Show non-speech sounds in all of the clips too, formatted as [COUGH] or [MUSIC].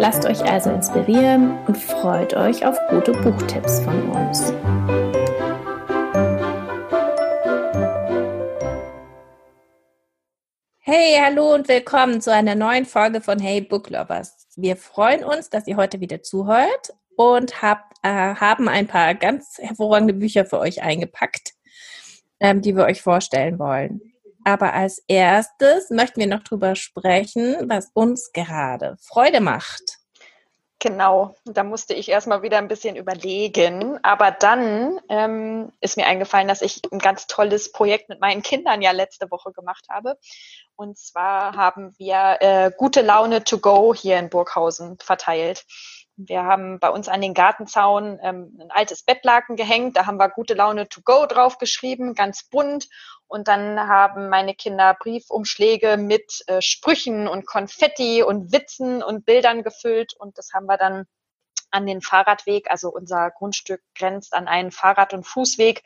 Lasst euch also inspirieren und freut euch auf gute Buchtipps von uns. Hey, hallo und willkommen zu einer neuen Folge von Hey Book Lovers. Wir freuen uns, dass ihr heute wieder zuhört und habt, äh, haben ein paar ganz hervorragende Bücher für euch eingepackt, ähm, die wir euch vorstellen wollen. Aber als erstes möchten wir noch drüber sprechen, was uns gerade Freude macht. Genau, da musste ich erstmal wieder ein bisschen überlegen. Aber dann ähm, ist mir eingefallen, dass ich ein ganz tolles Projekt mit meinen Kindern ja letzte Woche gemacht habe. Und zwar haben wir äh, gute Laune to go hier in Burghausen verteilt. Wir haben bei uns an den Gartenzaun ähm, ein altes Bettlaken gehängt. Da haben wir gute Laune to go draufgeschrieben, ganz bunt. Und dann haben meine Kinder Briefumschläge mit äh, Sprüchen und Konfetti und Witzen und Bildern gefüllt. Und das haben wir dann an den Fahrradweg, also unser Grundstück grenzt an einen Fahrrad- und Fußweg.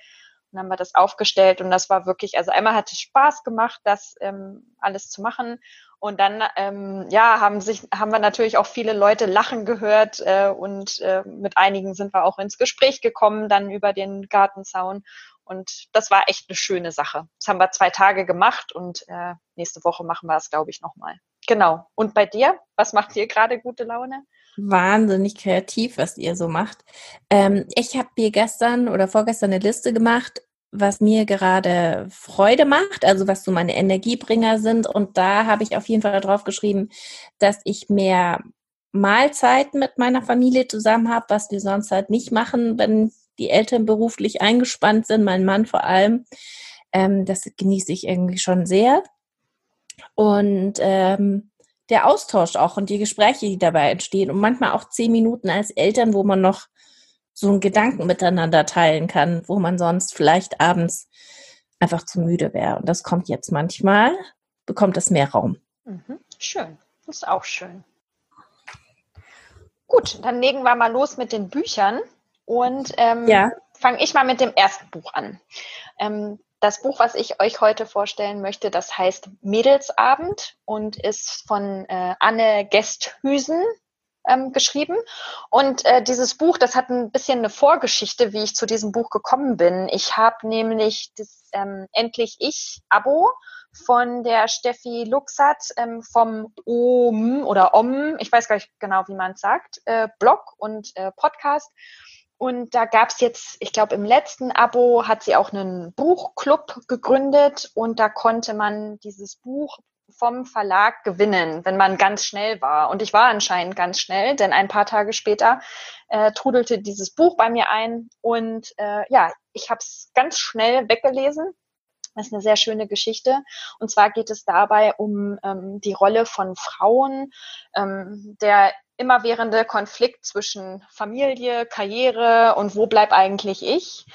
Und haben wir das aufgestellt und das war wirklich, also einmal hat es Spaß gemacht, das ähm, alles zu machen. Und dann, ähm, ja, haben sich, haben wir natürlich auch viele Leute lachen gehört äh, und äh, mit einigen sind wir auch ins Gespräch gekommen, dann über den Gartenzaun. Und das war echt eine schöne Sache. Das haben wir zwei Tage gemacht und äh, nächste Woche machen wir es, glaube ich, nochmal. Genau. Und bei dir? Was macht dir gerade gute Laune? Wahnsinnig kreativ, was ihr so macht. Ähm, ich habe mir gestern oder vorgestern eine Liste gemacht was mir gerade Freude macht, also was so meine Energiebringer sind. Und da habe ich auf jeden Fall drauf geschrieben, dass ich mehr Mahlzeiten mit meiner Familie zusammen habe, was wir sonst halt nicht machen, wenn die Eltern beruflich eingespannt sind, mein Mann vor allem. Ähm, das genieße ich irgendwie schon sehr. Und ähm, der Austausch auch und die Gespräche, die dabei entstehen und manchmal auch zehn Minuten als Eltern, wo man noch so einen Gedanken miteinander teilen kann, wo man sonst vielleicht abends einfach zu müde wäre. Und das kommt jetzt manchmal, bekommt es mehr Raum. Mhm. Schön. Das ist auch schön. Gut, dann legen wir mal los mit den Büchern und ähm, ja. fange ich mal mit dem ersten Buch an. Ähm, das Buch, was ich euch heute vorstellen möchte, das heißt Mädelsabend und ist von äh, Anne Gesthüsen ähm, geschrieben. Und äh, dieses Buch, das hat ein bisschen eine Vorgeschichte, wie ich zu diesem Buch gekommen bin. Ich habe nämlich das ähm, Endlich Ich-Abo von der Steffi Luxat ähm, vom OM oder OM, ich weiß gar nicht genau, wie man es sagt, äh, Blog und äh, Podcast. Und da gab es jetzt, ich glaube, im letzten Abo hat sie auch einen Buchclub gegründet und da konnte man dieses Buch vom Verlag gewinnen, wenn man ganz schnell war. Und ich war anscheinend ganz schnell, denn ein paar Tage später äh, trudelte dieses Buch bei mir ein. Und äh, ja, ich habe es ganz schnell weggelesen. Das ist eine sehr schöne Geschichte. Und zwar geht es dabei um ähm, die Rolle von Frauen, ähm, der immerwährende Konflikt zwischen Familie, Karriere und wo bleib eigentlich ich.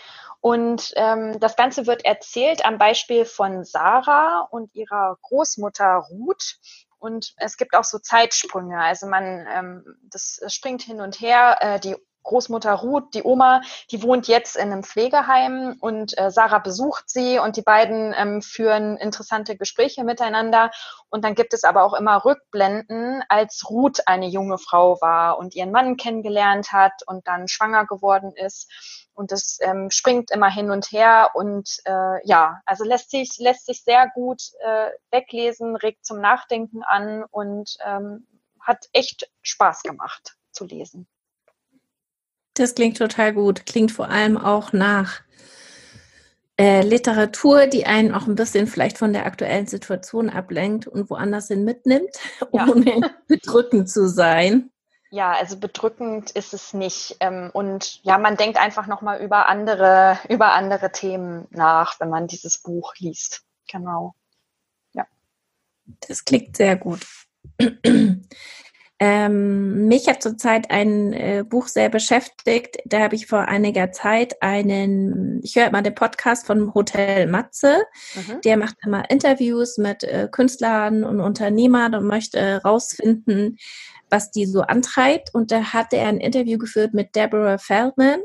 Und ähm, das Ganze wird erzählt am Beispiel von Sarah und ihrer Großmutter Ruth. Und es gibt auch so Zeitsprünge. Also man, ähm, das springt hin und her. Äh, die Großmutter Ruth, die Oma, die wohnt jetzt in einem Pflegeheim und äh, Sarah besucht sie und die beiden ähm, führen interessante Gespräche miteinander. Und dann gibt es aber auch immer Rückblenden, als Ruth eine junge Frau war und ihren Mann kennengelernt hat und dann schwanger geworden ist und das ähm, springt immer hin und her und äh, ja, also lässt sich lässt sich sehr gut äh, weglesen, regt zum Nachdenken an und ähm, hat echt Spaß gemacht zu lesen. Das klingt total gut, klingt vor allem auch nach äh, Literatur, die einen auch ein bisschen vielleicht von der aktuellen Situation ablenkt und woanders hin mitnimmt, [LAUGHS] ja. ohne bedrückend zu sein. Ja, also bedrückend ist es nicht. Ähm, und ja, man denkt einfach nochmal über andere, über andere Themen nach, wenn man dieses Buch liest. Genau. Ja. Das klingt sehr gut. [CLEARS THROAT] Ähm, mich hat zurzeit ein äh, Buch sehr beschäftigt. Da habe ich vor einiger Zeit einen, ich höre immer den Podcast von Hotel Matze. Mhm. Der macht immer Interviews mit äh, Künstlern und Unternehmern und möchte herausfinden, was die so antreibt. Und da hatte er ein Interview geführt mit Deborah Feldman.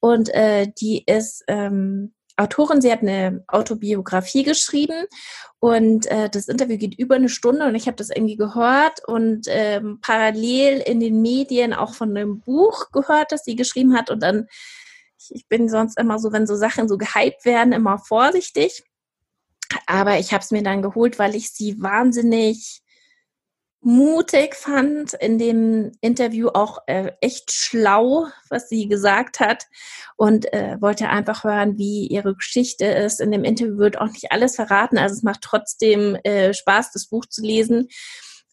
Und äh, die ist ähm, Autorin, sie hat eine Autobiografie geschrieben und äh, das Interview geht über eine Stunde und ich habe das irgendwie gehört und ähm, parallel in den Medien auch von einem Buch gehört, das sie geschrieben hat und dann, ich, bin sonst immer so, wenn so Sachen so gehypt werden, immer vorsichtig. Aber ich habe es mir dann geholt, weil ich sie wahnsinnig mutig fand in dem Interview auch äh, echt schlau, was sie gesagt hat und äh, wollte einfach hören, wie ihre Geschichte ist. In dem Interview wird auch nicht alles verraten, also es macht trotzdem äh, Spaß, das Buch zu lesen.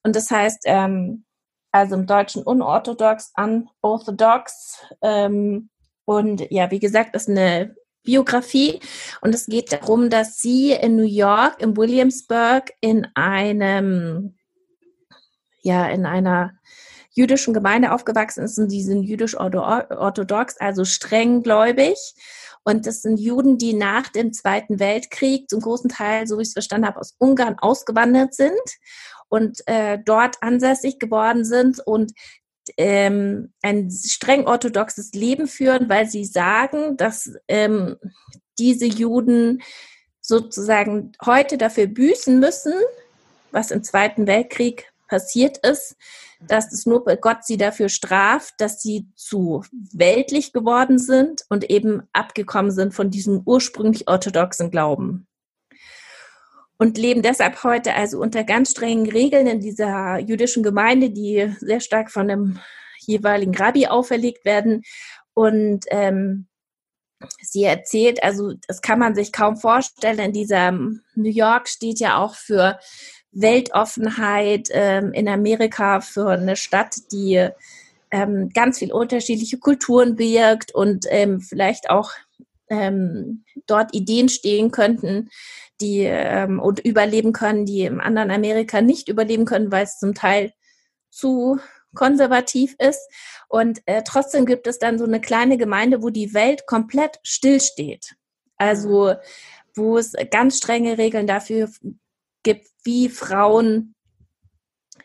Und das heißt, ähm, also im Deutschen unorthodox, unorthodox. Ähm, und ja, wie gesagt, ist eine Biografie und es geht darum, dass sie in New York, in Williamsburg, in einem ja in einer jüdischen Gemeinde aufgewachsen ist und die sind jüdisch-orthodox, also streng gläubig. Und das sind Juden, die nach dem Zweiten Weltkrieg zum großen Teil, so wie ich es verstanden habe, aus Ungarn ausgewandert sind und äh, dort ansässig geworden sind und ähm, ein streng orthodoxes Leben führen, weil sie sagen, dass ähm, diese Juden sozusagen heute dafür büßen müssen, was im Zweiten Weltkrieg passiert ist, dass es nur Gott sie dafür straft, dass sie zu weltlich geworden sind und eben abgekommen sind von diesem ursprünglich orthodoxen Glauben. Und leben deshalb heute also unter ganz strengen Regeln in dieser jüdischen Gemeinde, die sehr stark von dem jeweiligen Rabbi auferlegt werden. Und ähm, sie erzählt, also das kann man sich kaum vorstellen, in dieser New York steht ja auch für Weltoffenheit ähm, in Amerika für eine Stadt, die ähm, ganz viel unterschiedliche Kulturen birgt und ähm, vielleicht auch ähm, dort Ideen stehen könnten, die ähm, und überleben können, die im anderen Amerika nicht überleben können, weil es zum Teil zu konservativ ist. Und äh, trotzdem gibt es dann so eine kleine Gemeinde, wo die Welt komplett stillsteht. Also wo es ganz strenge Regeln dafür gibt, wie Frauen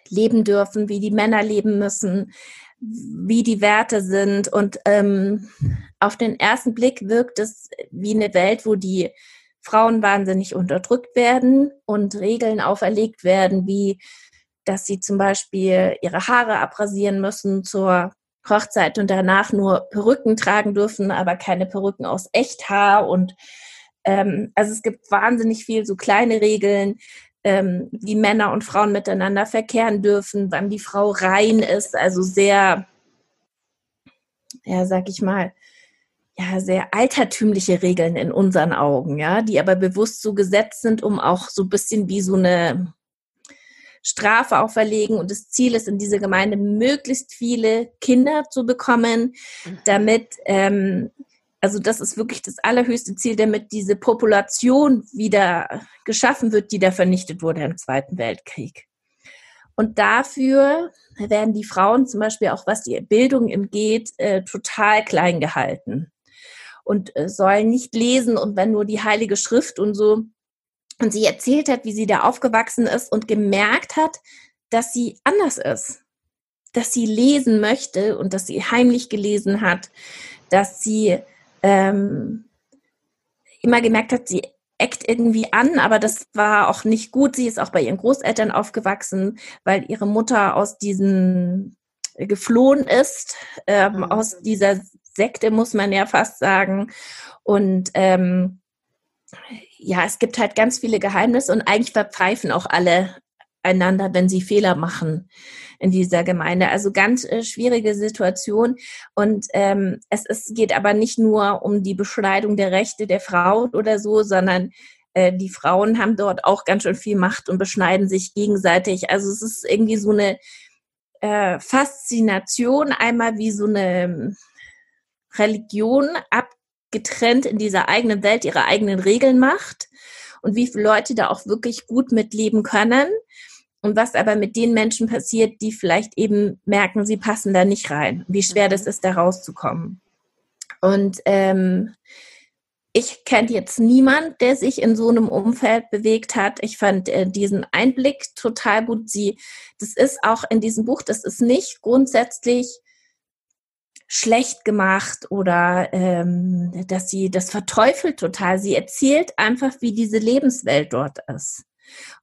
leben dürfen, wie die Männer leben müssen, wie die Werte sind. Und ähm, auf den ersten Blick wirkt es wie eine Welt, wo die Frauen wahnsinnig unterdrückt werden und Regeln auferlegt werden, wie dass sie zum Beispiel ihre Haare abrasieren müssen zur Hochzeit und danach nur Perücken tragen dürfen, aber keine Perücken aus Echthaar. Und ähm, also es gibt wahnsinnig viel so kleine Regeln, ähm, wie Männer und Frauen miteinander verkehren dürfen, wann die Frau rein ist, also sehr, ja, sag ich mal, ja, sehr altertümliche Regeln in unseren Augen, ja, die aber bewusst so gesetzt sind, um auch so ein bisschen wie so eine Strafe auferlegen. Und das Ziel ist in dieser Gemeinde, möglichst viele Kinder zu bekommen, mhm. damit ähm, also das ist wirklich das allerhöchste Ziel, damit diese Population wieder geschaffen wird, die da vernichtet wurde im Zweiten Weltkrieg. Und dafür werden die Frauen zum Beispiel auch, was die Bildung geht, äh, total klein gehalten und äh, sollen nicht lesen und wenn nur die Heilige Schrift und so. Und sie erzählt hat, wie sie da aufgewachsen ist und gemerkt hat, dass sie anders ist, dass sie lesen möchte und dass sie heimlich gelesen hat, dass sie ähm, immer gemerkt hat, sie eckt irgendwie an, aber das war auch nicht gut. Sie ist auch bei ihren Großeltern aufgewachsen, weil ihre Mutter aus diesen äh, geflohen ist, ähm, mhm. aus dieser Sekte, muss man ja fast sagen. Und ähm, ja, es gibt halt ganz viele Geheimnisse und eigentlich verpfeifen auch alle einander, wenn sie Fehler machen in dieser Gemeinde. Also ganz äh, schwierige Situation. Und ähm, es, es geht aber nicht nur um die Beschneidung der Rechte der Frau oder so, sondern äh, die Frauen haben dort auch ganz schön viel Macht und beschneiden sich gegenseitig. Also es ist irgendwie so eine äh, Faszination, einmal wie so eine ähm, Religion abgetrennt in dieser eigenen Welt ihre eigenen Regeln macht und wie viele Leute da auch wirklich gut mitleben können und was aber mit den Menschen passiert, die vielleicht eben merken, sie passen da nicht rein, wie schwer mhm. das ist, da rauszukommen. Und ähm, ich kenne jetzt niemand, der sich in so einem Umfeld bewegt hat. Ich fand äh, diesen Einblick total gut. Sie, das ist auch in diesem Buch, das ist nicht grundsätzlich schlecht gemacht oder ähm, dass sie das verteufelt total. Sie erzählt einfach, wie diese Lebenswelt dort ist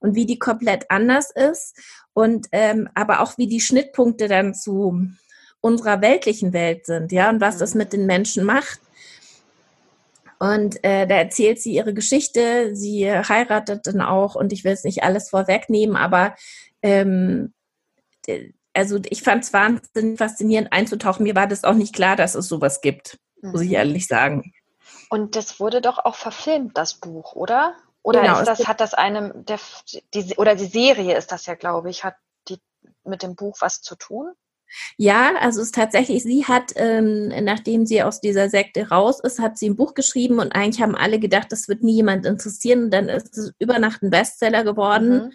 und wie die komplett anders ist und ähm, aber auch wie die Schnittpunkte dann zu unserer weltlichen Welt sind, ja, und was das mit den Menschen macht. Und äh, da erzählt sie ihre Geschichte, sie heiratet dann auch und ich will es nicht alles vorwegnehmen, aber ähm, also ich fand es wahnsinnig faszinierend einzutauchen. Mir war das auch nicht klar, dass es sowas gibt, muss ich mhm. ehrlich sagen. Und das wurde doch auch verfilmt, das Buch, oder? Oder genau, ist das, hat das einem, der, die, oder die Serie ist das ja, glaube ich, hat die mit dem Buch was zu tun? Ja, also es ist tatsächlich, sie hat, ähm, nachdem sie aus dieser Sekte raus ist, hat sie ein Buch geschrieben und eigentlich haben alle gedacht, das wird nie jemand interessieren. Und dann ist es über Nacht ein Bestseller geworden, mhm.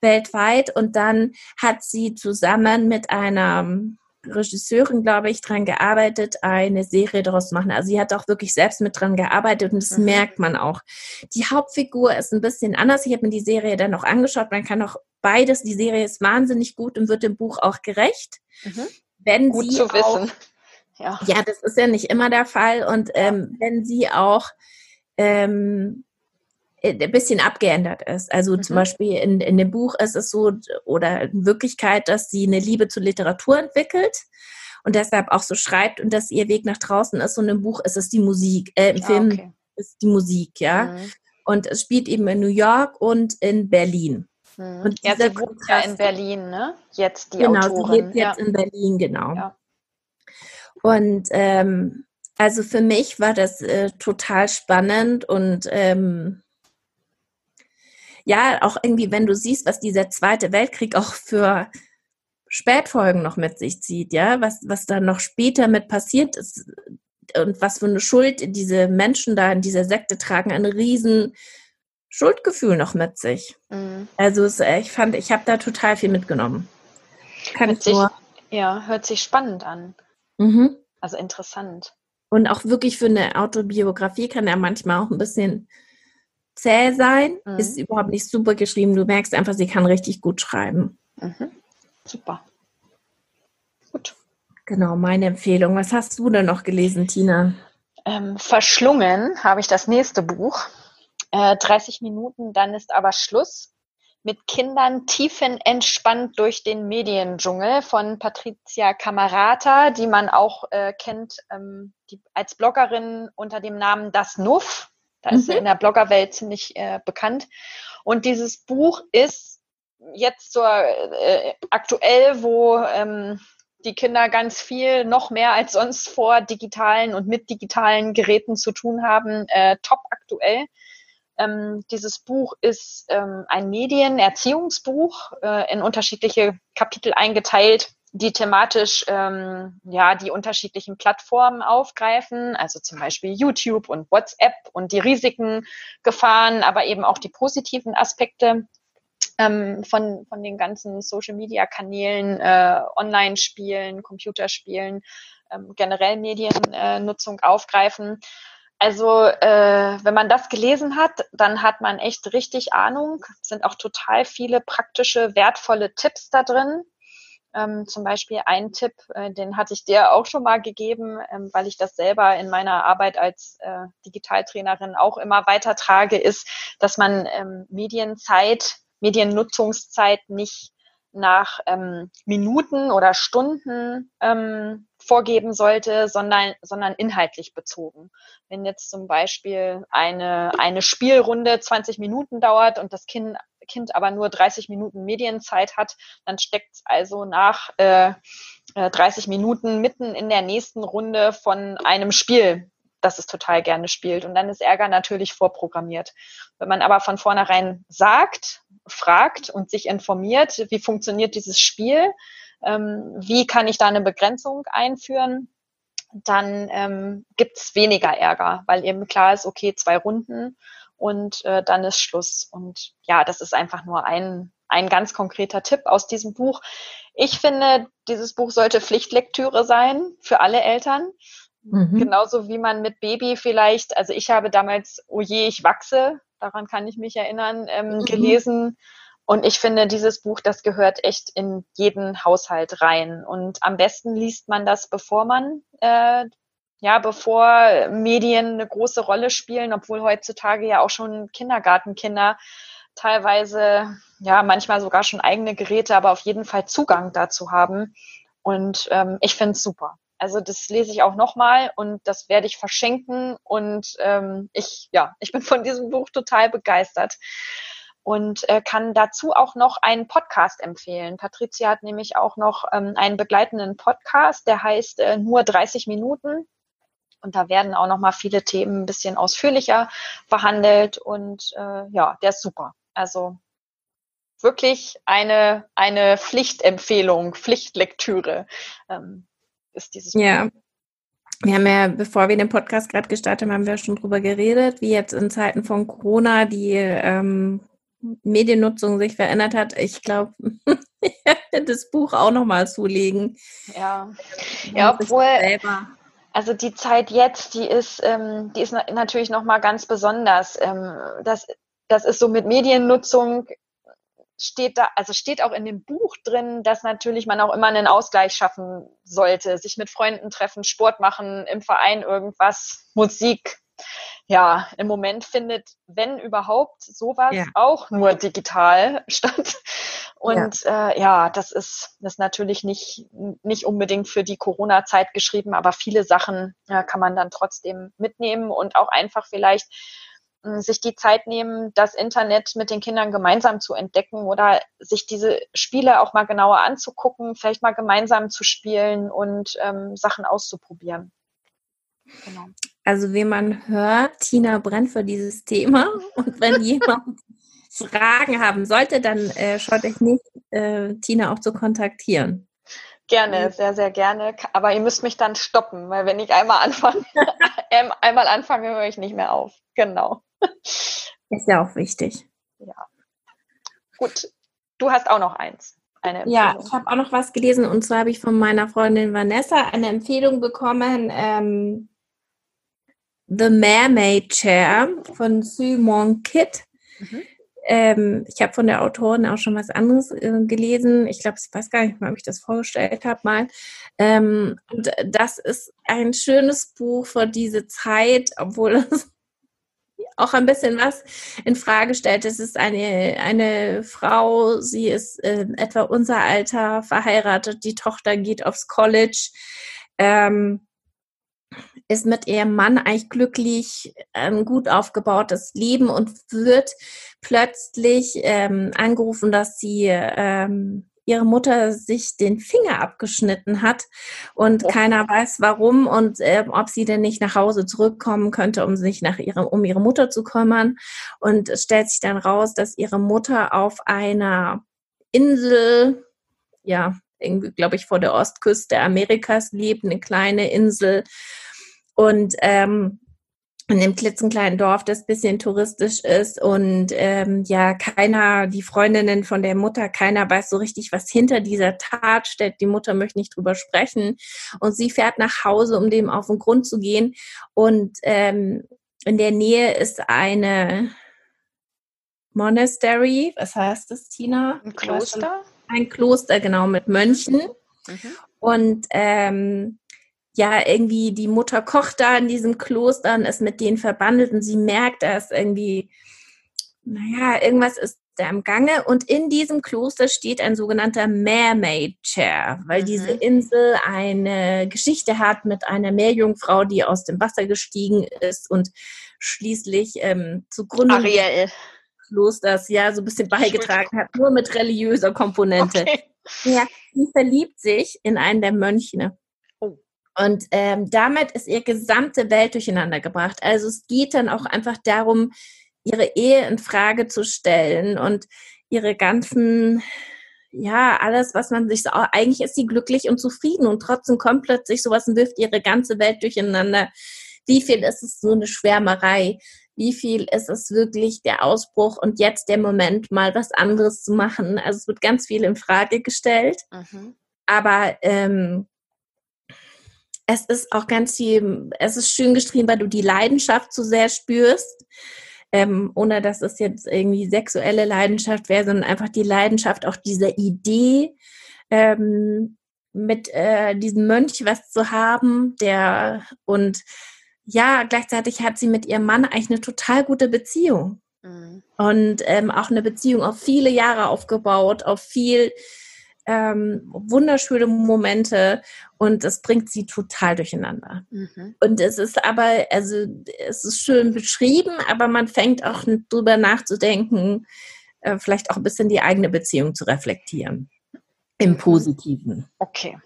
weltweit. Und dann hat sie zusammen mit einer Regisseurin, glaube ich, dran gearbeitet, eine Serie daraus zu machen. Also sie hat auch wirklich selbst mit dran gearbeitet und das mhm. merkt man auch. Die Hauptfigur ist ein bisschen anders. Ich habe mir die Serie dann noch angeschaut. Man kann auch beides. Die Serie ist wahnsinnig gut und wird dem Buch auch gerecht. Mhm. Wenn gut sie zu auch, wissen. Ja. ja, das ist ja nicht immer der Fall. Und ähm, wenn sie auch ähm, äh, ein bisschen abgeändert ist. Also mhm. zum Beispiel in, in dem Buch ist es so, oder in Wirklichkeit, dass sie eine Liebe zur Literatur entwickelt und deshalb auch so schreibt und dass ihr Weg nach draußen ist. Und im Buch ist es die Musik, äh, im ah, Film okay. ist die Musik, ja. Mhm. Und es spielt eben in New York und in Berlin. Mhm. Und ja, sie wohnt ja in Berlin, ne? Jetzt die genau, Autorin. Genau, sie lebt jetzt ja. in Berlin, genau. Ja. Und ähm, also für mich war das äh, total spannend und ähm, ja, auch irgendwie, wenn du siehst, was dieser Zweite Weltkrieg auch für Spätfolgen noch mit sich zieht, ja, was, was da noch später mit passiert ist und was für eine Schuld diese Menschen da in dieser Sekte tragen, ein riesen Schuldgefühl noch mit sich. Mhm. Also es, äh, ich fand, ich habe da total viel mitgenommen. Kann hört sich, nur. Ja, hört sich spannend an. Mhm. Also interessant. Und auch wirklich für eine Autobiografie kann er manchmal auch ein bisschen zäh sein, mhm. ist überhaupt nicht super geschrieben. Du merkst einfach, sie kann richtig gut schreiben. Mhm. Super. Gut. Genau, meine Empfehlung. Was hast du denn noch gelesen, Tina? Ähm, Verschlungen habe ich das nächste Buch. Äh, 30 Minuten, dann ist aber Schluss. Mit Kindern tiefenentspannt durch den Mediendschungel von Patricia Camarata, die man auch äh, kennt ähm, die, als Bloggerin unter dem Namen Das Nuff. Da mhm. ist sie in der Bloggerwelt ziemlich äh, bekannt. Und dieses Buch ist jetzt so äh, aktuell, wo ähm, die Kinder ganz viel, noch mehr als sonst vor digitalen und mit digitalen Geräten zu tun haben, äh, top aktuell. Ähm, dieses Buch ist ähm, ein Medienerziehungsbuch äh, in unterschiedliche Kapitel eingeteilt die thematisch ähm, ja die unterschiedlichen Plattformen aufgreifen, also zum Beispiel YouTube und WhatsApp und die Risiken, Gefahren, aber eben auch die positiven Aspekte ähm, von, von den ganzen Social-Media-Kanälen, äh, Online-Spielen, Computerspielen, ähm, generell Mediennutzung äh, aufgreifen. Also äh, wenn man das gelesen hat, dann hat man echt richtig Ahnung. Es sind auch total viele praktische, wertvolle Tipps da drin. Ähm, zum Beispiel ein Tipp, äh, den hatte ich dir auch schon mal gegeben, ähm, weil ich das selber in meiner Arbeit als äh, Digitaltrainerin auch immer weitertrage, ist, dass man ähm, Medienzeit, Mediennutzungszeit nicht nach ähm, Minuten oder Stunden ähm, vorgeben sollte, sondern, sondern inhaltlich bezogen. Wenn jetzt zum Beispiel eine, eine Spielrunde 20 Minuten dauert und das Kind Kind aber nur 30 Minuten Medienzeit hat, dann steckt es also nach äh, 30 äh, Minuten mitten in der nächsten Runde von einem Spiel, das es total gerne spielt. Und dann ist Ärger natürlich vorprogrammiert. Wenn man aber von vornherein sagt, fragt und sich informiert, wie funktioniert dieses Spiel, ähm, wie kann ich da eine Begrenzung einführen, dann ähm, gibt es weniger Ärger, weil eben klar ist, okay, zwei Runden und äh, dann ist Schluss. Und ja, das ist einfach nur ein, ein ganz konkreter Tipp aus diesem Buch. Ich finde, dieses Buch sollte Pflichtlektüre sein für alle Eltern. Mhm. Genauso wie man mit Baby vielleicht, also ich habe damals Oh je, ich wachse, daran kann ich mich erinnern, ähm, mhm. gelesen. Und ich finde, dieses Buch, das gehört echt in jeden Haushalt rein. Und am besten liest man das, bevor man, äh, ja, bevor Medien eine große Rolle spielen, obwohl heutzutage ja auch schon Kindergartenkinder teilweise, ja, manchmal sogar schon eigene Geräte, aber auf jeden Fall Zugang dazu haben. Und ähm, ich finde es super. Also das lese ich auch nochmal und das werde ich verschenken. Und ähm, ich, ja, ich bin von diesem Buch total begeistert und äh, kann dazu auch noch einen Podcast empfehlen. Patricia hat nämlich auch noch ähm, einen begleitenden Podcast, der heißt äh, nur 30 Minuten. Und da werden auch noch mal viele Themen ein bisschen ausführlicher behandelt und äh, ja, der ist super. Also wirklich eine, eine Pflichtempfehlung, Pflichtlektüre ähm, ist dieses Buch. Ja. Wir haben ja, bevor wir den Podcast gerade gestartet haben, haben wir schon drüber geredet, wie jetzt in Zeiten von Corona die ähm, Mediennutzung sich verändert hat. Ich glaube, [LAUGHS] das Buch auch nochmal zulegen. Ja, ja obwohl, also die Zeit jetzt, die ist, ähm, die ist natürlich nochmal ganz besonders. Ähm, das, das ist so mit Mediennutzung steht da, also steht auch in dem Buch drin, dass natürlich man auch immer einen Ausgleich schaffen sollte, sich mit Freunden treffen, Sport machen, im Verein irgendwas, Musik. Ja, im Moment findet, wenn überhaupt, sowas ja. auch nur digital [LAUGHS] statt. Und ja. Äh, ja, das ist, das ist natürlich nicht, nicht unbedingt für die Corona-Zeit geschrieben, aber viele Sachen ja, kann man dann trotzdem mitnehmen und auch einfach vielleicht sich die Zeit nehmen, das Internet mit den Kindern gemeinsam zu entdecken oder sich diese Spiele auch mal genauer anzugucken, vielleicht mal gemeinsam zu spielen und ähm, Sachen auszuprobieren. Genau. Also wie man hört, Tina brennt für dieses Thema und wenn [LAUGHS] jemand Fragen haben sollte, dann äh, schaut euch nicht, äh, Tina auch zu kontaktieren. Gerne, sehr, sehr gerne. Aber ihr müsst mich dann stoppen, weil wenn ich einmal anfange, [LAUGHS] einmal anfange, höre ich nicht mehr auf. Genau. [LAUGHS] Ist ja auch wichtig. Ja. Gut. Du hast auch noch eins. ja, ich habe auch noch was gelesen und zwar habe ich von meiner Freundin Vanessa eine Empfehlung bekommen. Ähm, The Mermaid Chair von Sue Mon Kit. Mhm. Ähm, ich habe von der Autorin auch schon was anderes äh, gelesen. Ich glaube, ich weiß gar nicht mal, ob ich das vorgestellt habe mal. Ähm, und das ist ein schönes Buch für diese Zeit, obwohl es [LAUGHS] auch ein bisschen was in Frage stellt. Es ist eine, eine Frau, sie ist äh, etwa unser Alter, verheiratet, die Tochter geht aufs College, ähm, ist mit ihrem Mann eigentlich glücklich, ein gut aufgebautes Leben und wird plötzlich ähm, angerufen, dass sie ähm, ihre Mutter sich den Finger abgeschnitten hat und oh. keiner weiß warum und äh, ob sie denn nicht nach Hause zurückkommen könnte, um sich nach ihrem, um ihre Mutter zu kümmern. Und es stellt sich dann raus, dass ihre Mutter auf einer Insel, ja, glaube ich, vor der Ostküste Amerikas lebt, eine kleine Insel. Und ähm, in dem klitzenkleinen Dorf, das bisschen touristisch ist und ähm, ja, keiner, die Freundinnen von der Mutter, keiner weiß so richtig, was hinter dieser Tat steht. Die Mutter möchte nicht drüber sprechen und sie fährt nach Hause, um dem auf den Grund zu gehen und ähm, in der Nähe ist eine Monastery, was heißt das, Tina? Ein Kloster? Ein Kloster, genau, mit Mönchen. Mhm. Und ähm, ja, irgendwie die Mutter kocht da in diesem Kloster und ist mit denen verbandelt und sie merkt, dass irgendwie, naja, irgendwas ist da im Gange und in diesem Kloster steht ein sogenannter Mermaid Chair, weil mhm. diese Insel eine Geschichte hat mit einer Meerjungfrau, die aus dem Wasser gestiegen ist und schließlich ähm, zugrunde Ariel. Klosters ja so ein bisschen beigetragen hat, nur mit religiöser Komponente. Okay. Ja, sie verliebt sich in einen der Mönche und ähm, damit ist ihr gesamte Welt durcheinander gebracht. Also es geht dann auch einfach darum, ihre Ehe in Frage zu stellen und ihre ganzen, ja, alles, was man sich so, eigentlich ist sie glücklich und zufrieden und trotzdem kommt plötzlich sowas und wirft ihre ganze Welt durcheinander. Wie viel ist es so eine Schwärmerei? Wie viel ist es wirklich der Ausbruch und jetzt der Moment, mal was anderes zu machen. Also es wird ganz viel in Frage gestellt. Mhm. Aber ähm, es ist auch ganz viel, es ist schön geschrieben, weil du die Leidenschaft so sehr spürst. Ähm, ohne dass es jetzt irgendwie sexuelle Leidenschaft wäre, sondern einfach die Leidenschaft auch dieser Idee, ähm, mit äh, diesem Mönch was zu haben, der und ja, gleichzeitig hat sie mit ihrem Mann eigentlich eine total gute Beziehung. Mhm. Und ähm, auch eine Beziehung auf viele Jahre aufgebaut, auf viel ähm, wunderschöne Momente und das bringt sie total durcheinander. Mhm. Und es ist aber, also es ist schön beschrieben, aber man fängt auch drüber nachzudenken, äh, vielleicht auch ein bisschen die eigene Beziehung zu reflektieren. Im Positiven. Okay.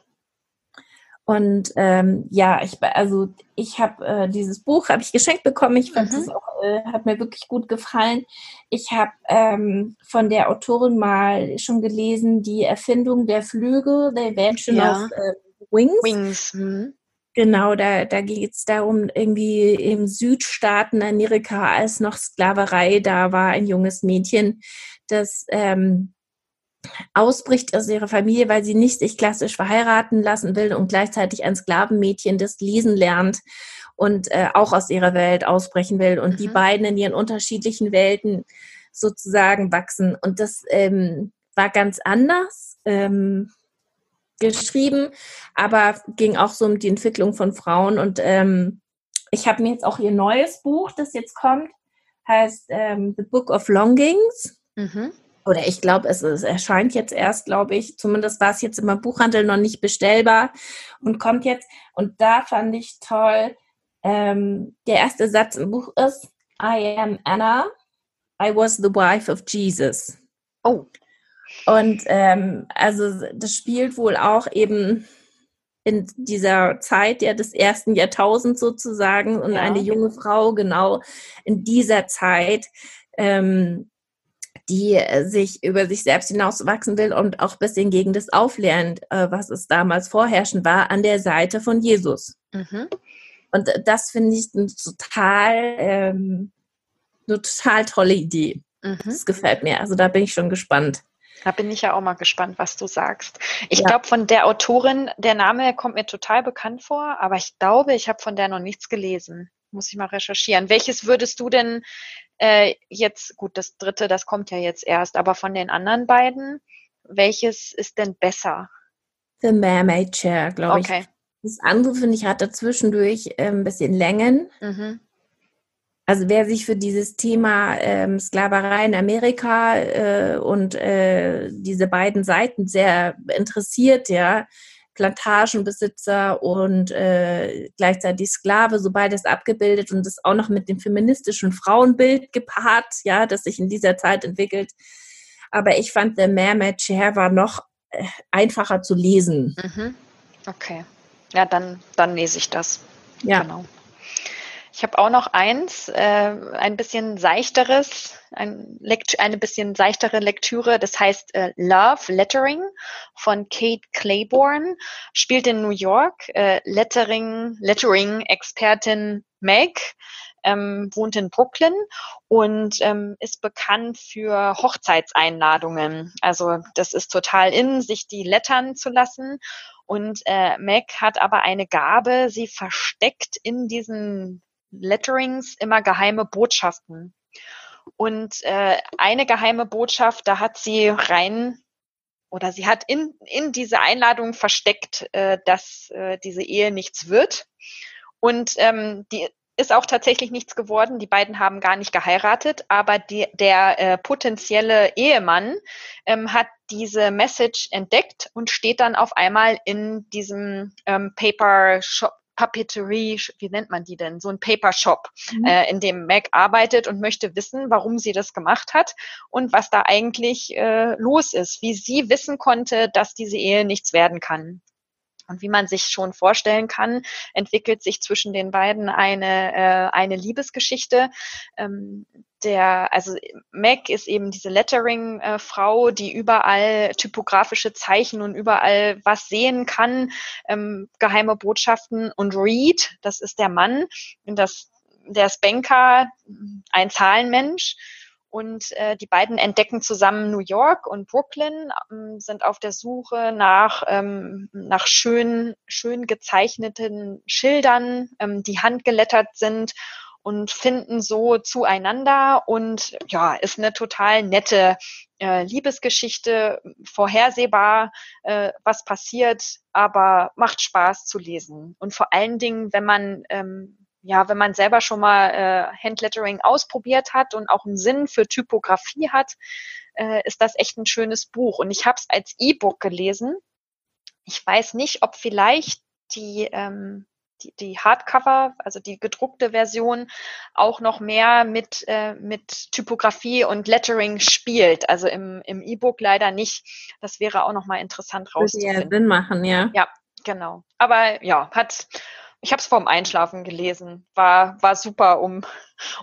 Und ähm, ja, ich also ich habe äh, dieses Buch habe ich geschenkt bekommen. Ich fand es mhm. auch äh, hat mir wirklich gut gefallen. Ich habe ähm, von der Autorin mal schon gelesen die Erfindung der Flügel, The Invention ja. of äh, Wings. Wings. Mhm. Genau, da, da geht es darum, irgendwie im Südstaaten Amerika, als noch Sklaverei da war, ein junges Mädchen, das ähm, ausbricht aus ihrer Familie, weil sie nicht sich klassisch verheiraten lassen will und gleichzeitig ein Sklavenmädchen, das lesen lernt und äh, auch aus ihrer Welt ausbrechen will und mhm. die beiden in ihren unterschiedlichen Welten sozusagen wachsen. Und das ähm, war ganz anders ähm, geschrieben, aber ging auch so um die Entwicklung von Frauen. Und ähm, ich habe mir jetzt auch ihr neues Buch, das jetzt kommt, heißt ähm, The Book of Longings. Mhm oder ich glaube, es, es, erscheint jetzt erst, glaube ich, zumindest war es jetzt im Buchhandel noch nicht bestellbar und kommt jetzt. Und da fand ich toll, ähm, der erste Satz im Buch ist, I am Anna, I was the wife of Jesus. Oh. Und ähm, also das spielt wohl auch eben in dieser Zeit ja des ersten Jahrtausends sozusagen und ja. eine junge Frau genau in dieser Zeit ähm, die äh, sich über sich selbst hinauswachsen will und auch ein bisschen gegen das auflernt, äh, was es damals vorherrschend war, an der Seite von Jesus. Mhm. Und äh, das finde ich eine total, ähm, eine total tolle Idee. Mhm. Das gefällt mir. Also da bin ich schon gespannt. Da bin ich ja auch mal gespannt, was du sagst. Ich ja. glaube, von der Autorin, der Name kommt mir total bekannt vor, aber ich glaube, ich habe von der noch nichts gelesen. Muss ich mal recherchieren. Welches würdest du denn äh, jetzt, gut, das dritte, das kommt ja jetzt erst, aber von den anderen beiden, welches ist denn besser? The Mermaid Chair, glaube okay. ich. Das andere, finde ich, hat dazwischendurch äh, ein bisschen Längen. Mhm. Also wer sich für dieses Thema ähm, Sklaverei in Amerika äh, und äh, diese beiden Seiten sehr interessiert, ja, Plantagenbesitzer und äh, gleichzeitig Sklave, so beides abgebildet und das auch noch mit dem feministischen Frauenbild gepaart, ja, das sich in dieser Zeit entwickelt. Aber ich fand, der Mermaid Chair war noch äh, einfacher zu lesen. Mhm. Okay. Ja, dann, dann lese ich das. Ja. Genau. Ich habe auch noch eins, äh, ein bisschen seichteres, ein eine bisschen seichtere Lektüre, das heißt äh, Love Lettering von Kate Claiborne, spielt in New York, äh, Lettering, Lettering-Expertin Meg, ähm, wohnt in Brooklyn und ähm, ist bekannt für Hochzeitseinladungen. Also das ist total in, sich die lettern zu lassen. Und äh, Meg hat aber eine Gabe, sie versteckt in diesen Letterings immer geheime Botschaften. Und äh, eine geheime Botschaft, da hat sie rein oder sie hat in, in diese Einladung versteckt, äh, dass äh, diese Ehe nichts wird. Und ähm, die ist auch tatsächlich nichts geworden. Die beiden haben gar nicht geheiratet, aber die, der äh, potenzielle Ehemann ähm, hat diese Message entdeckt und steht dann auf einmal in diesem ähm, Paper Shop, Papeterie, wie nennt man die denn? So ein Paper Shop, mhm. äh, in dem Mac arbeitet und möchte wissen, warum sie das gemacht hat und was da eigentlich äh, los ist, wie sie wissen konnte, dass diese Ehe nichts werden kann. Und wie man sich schon vorstellen kann, entwickelt sich zwischen den beiden eine, äh, eine Liebesgeschichte. Ähm, der, also Mac ist eben diese Lettering-Frau, die überall typografische Zeichen und überall was sehen kann, ähm, geheime Botschaften. Und Reed, das ist der Mann, das der ist Banker, ein Zahlenmensch und äh, die beiden entdecken zusammen New York und Brooklyn, ähm, sind auf der Suche nach, ähm, nach schön, schön gezeichneten Schildern, ähm, die handgelettert sind und finden so zueinander und ja, ist eine total nette äh, Liebesgeschichte, vorhersehbar, äh, was passiert, aber macht Spaß zu lesen. Und vor allen Dingen, wenn man ähm, ja, wenn man selber schon mal äh, Handlettering ausprobiert hat und auch einen Sinn für Typografie hat, äh, ist das echt ein schönes Buch. Und ich habe es als E-Book gelesen. Ich weiß nicht, ob vielleicht die, ähm, die, die Hardcover, also die gedruckte Version, auch noch mehr mit, äh, mit Typografie und Lettering spielt. Also im, im E-Book leider nicht. Das wäre auch noch mal interessant rauszufinden. Würde ja Sinn machen, ja. Ja, genau. Aber ja, hat ich habe es vorm Einschlafen gelesen. War, war super, um,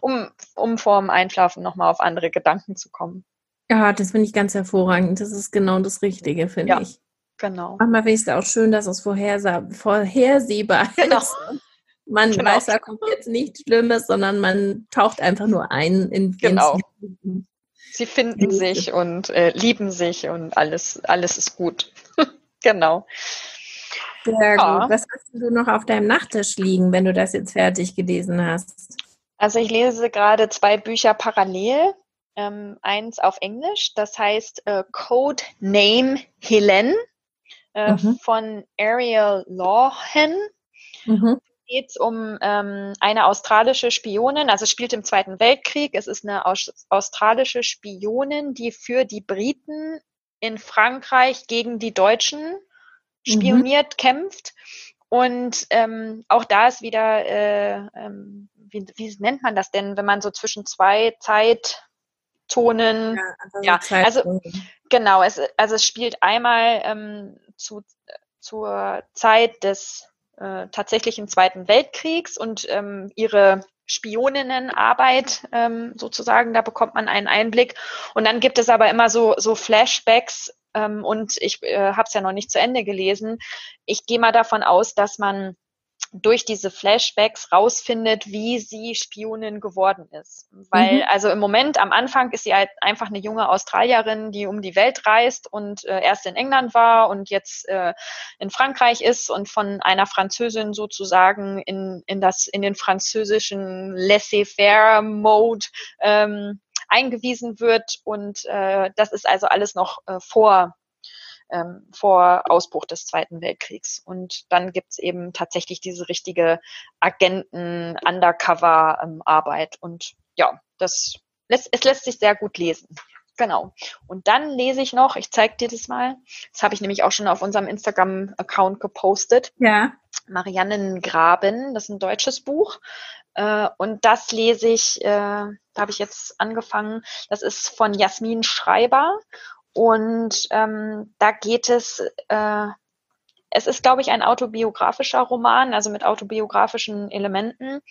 um, um vorm Einschlafen nochmal auf andere Gedanken zu kommen. Ja, das finde ich ganz hervorragend. Das ist genau das Richtige, finde ja, ich. Genau. Manchmal finde ich es auch schön, dass es vorhersehbar genau. ist. Man genau. weiß, da kommt jetzt nichts Schlimmes, sondern man taucht einfach nur ein in Genau. Sie finden sich und äh, lieben sich und alles, alles ist gut. [LAUGHS] genau. Sehr ja. gut. Was hast du noch auf deinem Nachttisch liegen, wenn du das jetzt fertig gelesen hast? Also ich lese gerade zwei Bücher parallel. Ähm, eins auf Englisch, das heißt äh, Code Name Helen äh, mhm. von Ariel Lawhen. Mhm geht es um ähm, eine australische Spionin, also spielt im Zweiten Weltkrieg. Es ist eine aus australische Spionin, die für die Briten in Frankreich gegen die Deutschen Mhm. spioniert, mhm. kämpft. Und ähm, auch da ist wieder, äh, ähm, wie, wie nennt man das denn, wenn man so zwischen zwei Zeitzonen, ja, also, ja, also genau, es, also es spielt einmal ähm, zu, zur Zeit des äh, tatsächlichen Zweiten Weltkriegs und ähm, ihre Spioninnenarbeit ähm, sozusagen, da bekommt man einen Einblick. Und dann gibt es aber immer so, so Flashbacks ähm, und ich äh, habe es ja noch nicht zu Ende gelesen. Ich gehe mal davon aus, dass man durch diese Flashbacks rausfindet, wie sie Spionin geworden ist. Weil, mhm. also im Moment, am Anfang ist sie halt einfach eine junge Australierin, die um die Welt reist und äh, erst in England war und jetzt äh, in Frankreich ist und von einer Französin sozusagen in, in das, in den französischen Laissez-faire-Mode ähm, eingewiesen wird. Und äh, das ist also alles noch äh, vor ähm, vor Ausbruch des Zweiten Weltkriegs. Und dann gibt's eben tatsächlich diese richtige Agenten-Undercover-Arbeit. Und ja, das lässt, es lässt sich sehr gut lesen. Genau. Und dann lese ich noch, ich zeige dir das mal, das habe ich nämlich auch schon auf unserem Instagram-Account gepostet. Ja. Mariannengraben, das ist ein deutsches Buch. Äh, und das lese ich, äh, da habe ich jetzt angefangen, das ist von Jasmin Schreiber. Und ähm, da geht es, äh, es ist, glaube ich, ein autobiografischer Roman, also mit autobiografischen Elementen.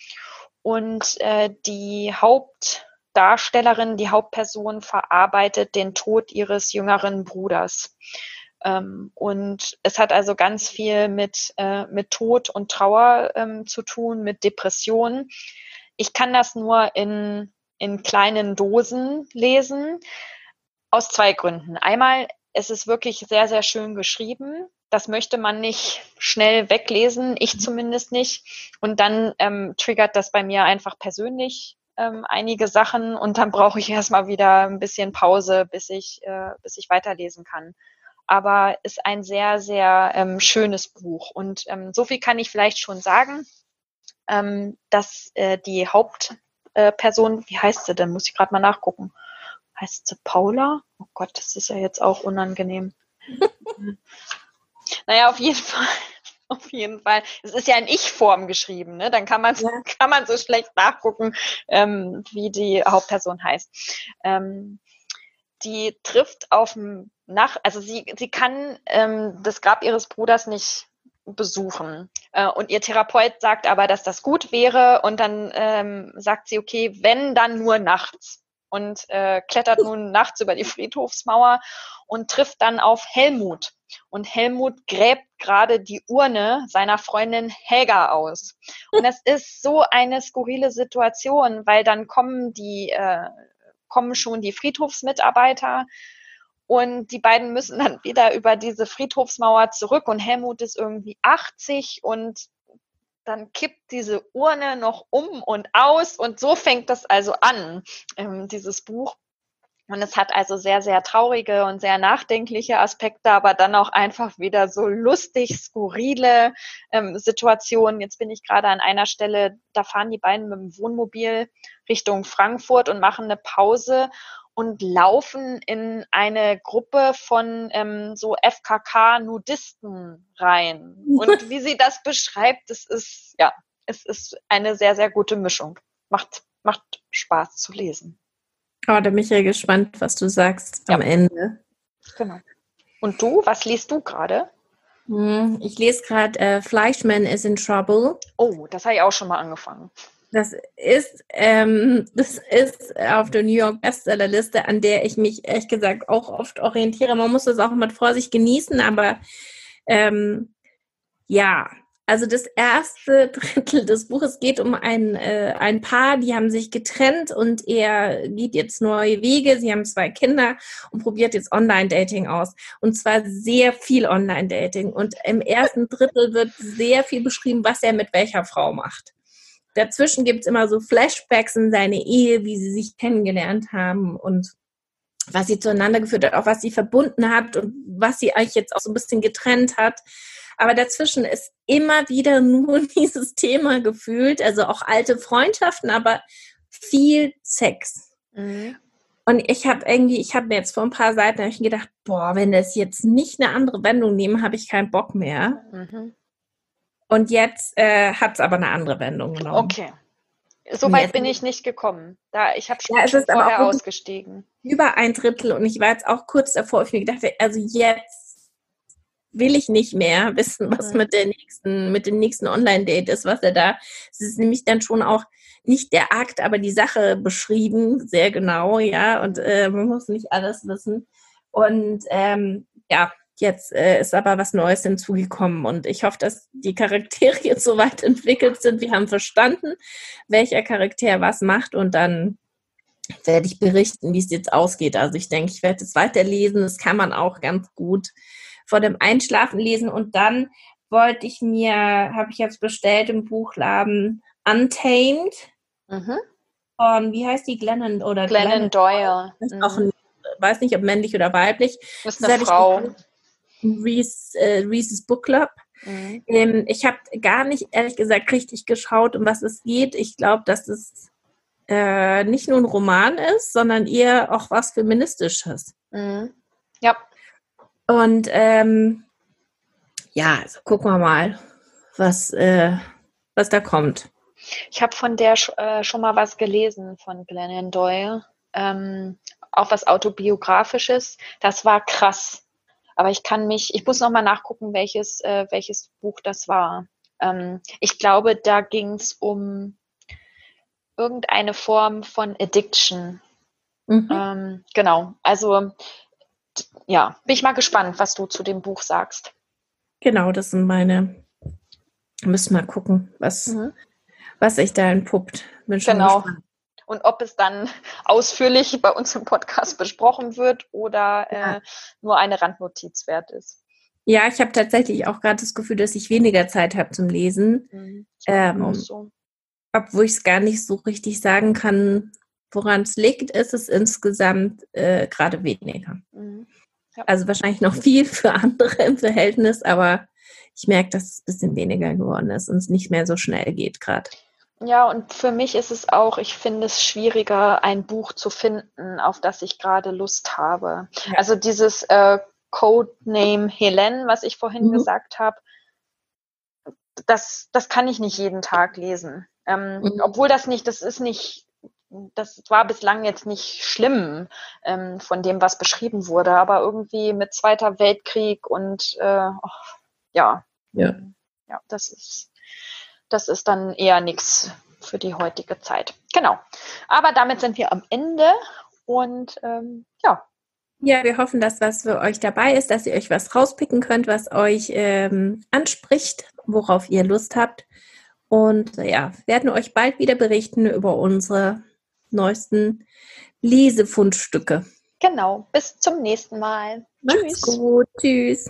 Und äh, die Hauptdarstellerin, die Hauptperson verarbeitet den Tod ihres jüngeren Bruders. Ähm, und es hat also ganz viel mit, äh, mit Tod und Trauer ähm, zu tun, mit Depressionen. Ich kann das nur in, in kleinen Dosen lesen, aus zwei Gründen. Einmal, es ist wirklich sehr, sehr schön geschrieben. Das möchte man nicht schnell weglesen, ich zumindest nicht. Und dann ähm, triggert das bei mir einfach persönlich ähm, einige Sachen und dann brauche ich erstmal wieder ein bisschen Pause, bis ich, äh, bis ich weiterlesen kann aber ist ein sehr, sehr ähm, schönes Buch. Und ähm, so viel kann ich vielleicht schon sagen, ähm, dass äh, die Hauptperson, äh, wie heißt sie denn, muss ich gerade mal nachgucken. Heißt sie Paula? Oh Gott, das ist ja jetzt auch unangenehm. [LAUGHS] naja, auf jeden Fall. Auf jeden Fall. Es ist ja in Ich-Form geschrieben, ne? Dann kann man ja. [LAUGHS] kann man so schlecht nachgucken, ähm, wie die Hauptperson heißt. Ähm, die trifft auf dem Nach, also sie, sie kann ähm, das Grab ihres Bruders nicht besuchen. Äh, und ihr Therapeut sagt aber, dass das gut wäre und dann ähm, sagt sie, okay, wenn, dann nur nachts. Und äh, klettert [LAUGHS] nun nachts über die Friedhofsmauer und trifft dann auf Helmut. und Helmut gräbt gerade die Urne seiner Freundin Helga aus. Und es ist so eine skurrile Situation, weil dann kommen die, äh, kommen schon die Friedhofsmitarbeiter und die beiden müssen dann wieder über diese Friedhofsmauer zurück und Helmut ist irgendwie 80 und dann kippt diese Urne noch um und aus und so fängt das also an, ähm, dieses Buch. Und es hat also sehr, sehr traurige und sehr nachdenkliche Aspekte, aber dann auch einfach wieder so lustig, skurrile ähm, Situationen. Jetzt bin ich gerade an einer Stelle, da fahren die beiden mit dem Wohnmobil Richtung Frankfurt und machen eine Pause und laufen in eine Gruppe von ähm, so FKK-Nudisten rein. Und [LAUGHS] wie sie das beschreibt, es ist, ja, es ist eine sehr, sehr gute Mischung. Macht, macht Spaß zu lesen. Oh, da bin ich ja gespannt, was du sagst ja. am Ende. Genau. Und du, was liest du gerade? Hm, ich lese gerade äh, Fleischman is in Trouble. Oh, das habe ich auch schon mal angefangen. Das ist, ähm, [LAUGHS] das ist auf der New York Bestsellerliste, an der ich mich ehrlich gesagt auch oft orientiere. Man muss das auch mit Vorsicht genießen, aber ähm, ja, also das erste [LAUGHS] Drittel des Buches geht um ein, äh, ein Paar, die haben sich getrennt und er geht jetzt neue Wege. Sie haben zwei Kinder und probiert jetzt Online-Dating aus. Und zwar sehr viel Online-Dating. Und im ersten Drittel wird sehr viel beschrieben, was er mit welcher Frau macht. Dazwischen gibt es immer so Flashbacks in seine Ehe, wie sie sich kennengelernt haben und was sie zueinander geführt hat, auch was sie verbunden hat und was sie eigentlich jetzt auch so ein bisschen getrennt hat. Aber dazwischen ist immer wieder nur [LAUGHS] dieses Thema gefühlt, also auch alte Freundschaften, aber viel Sex. Mhm. Und ich habe irgendwie, ich habe mir jetzt vor ein paar Seiten gedacht, boah, wenn das jetzt nicht eine andere Wendung nehmen, habe ich keinen Bock mehr. Mhm. Und jetzt äh, hat es aber eine andere Wendung genommen. Okay. So weit bin ich nicht gekommen. Da, ich habe schon, ja, schon vorher ausgestiegen. Über ein Drittel und ich war jetzt auch kurz davor, ich mir gedacht, also jetzt will ich nicht mehr wissen, was mit der nächsten, mit dem nächsten Online-Date ist, was er da. Es ist nämlich dann schon auch nicht der Akt, aber die Sache beschrieben, sehr genau, ja, und äh, man muss nicht alles wissen. Und ähm, ja, jetzt äh, ist aber was Neues hinzugekommen und ich hoffe, dass die Charaktere [LAUGHS] jetzt so weit entwickelt sind. Wir haben verstanden, welcher Charakter was macht und dann werde ich berichten, wie es jetzt ausgeht. Also ich denke, ich werde es weiterlesen. Das kann man auch ganz gut vor dem Einschlafen lesen und dann wollte ich mir, habe ich jetzt bestellt im Buchladen Untamed mhm. von, wie heißt die, Glennon oder Glennon, Glennon Doyle. Ist mhm. auch ein, weiß nicht, ob männlich oder weiblich. Das ist eine das Frau. Reese, äh, Reese's Book Club. Mhm. Ähm, ich habe gar nicht, ehrlich gesagt, richtig geschaut, um was es geht. Ich glaube, dass es äh, nicht nur ein Roman ist, sondern eher auch was Feministisches. Mhm. Ja. Und ähm, ja, also gucken wir mal, was, äh, was da kommt. Ich habe von der äh, schon mal was gelesen, von Glennon Doyle. Ähm, auch was autobiografisches. Das war krass. Aber ich kann mich, ich muss noch mal nachgucken, welches, äh, welches Buch das war. Ähm, ich glaube, da ging es um irgendeine Form von Addiction. Mhm. Ähm, genau. Also ja, bin ich mal gespannt, was du zu dem Buch sagst. Genau, das sind meine. Müssen mal gucken, was, mhm. was sich da entpuppt. Bin schon genau. Gespannt. Und ob es dann [LAUGHS] ausführlich bei uns im Podcast besprochen wird oder ja. äh, nur eine Randnotiz wert ist. Ja, ich habe tatsächlich auch gerade das Gefühl, dass ich weniger Zeit habe zum Lesen. Mhm. Ähm, so. Obwohl ich es gar nicht so richtig sagen kann, woran es liegt, ist es insgesamt äh, gerade weniger. Mhm. Ja. Also wahrscheinlich noch viel für andere im Verhältnis, aber ich merke, dass es ein bisschen weniger geworden ist und es nicht mehr so schnell geht gerade. Ja, und für mich ist es auch, ich finde es schwieriger, ein Buch zu finden, auf das ich gerade Lust habe. Ja. Also dieses äh, Codename Helen, was ich vorhin mhm. gesagt habe, das, das kann ich nicht jeden Tag lesen. Ähm, mhm. Obwohl das nicht, das ist nicht das war bislang jetzt nicht schlimm ähm, von dem, was beschrieben wurde, aber irgendwie mit Zweiter Weltkrieg und äh, oh, ja, ja, ja, das ist, das ist dann eher nichts für die heutige Zeit. Genau. Aber damit sind wir am Ende und ähm, ja, Ja, wir hoffen, dass was für euch dabei ist, dass ihr euch was rauspicken könnt, was euch ähm, anspricht, worauf ihr Lust habt. Und ja, werden euch bald wieder berichten über unsere neuesten Lesefundstücke. Genau, bis zum nächsten Mal. Macht's Tschüss. gut. Tschüss.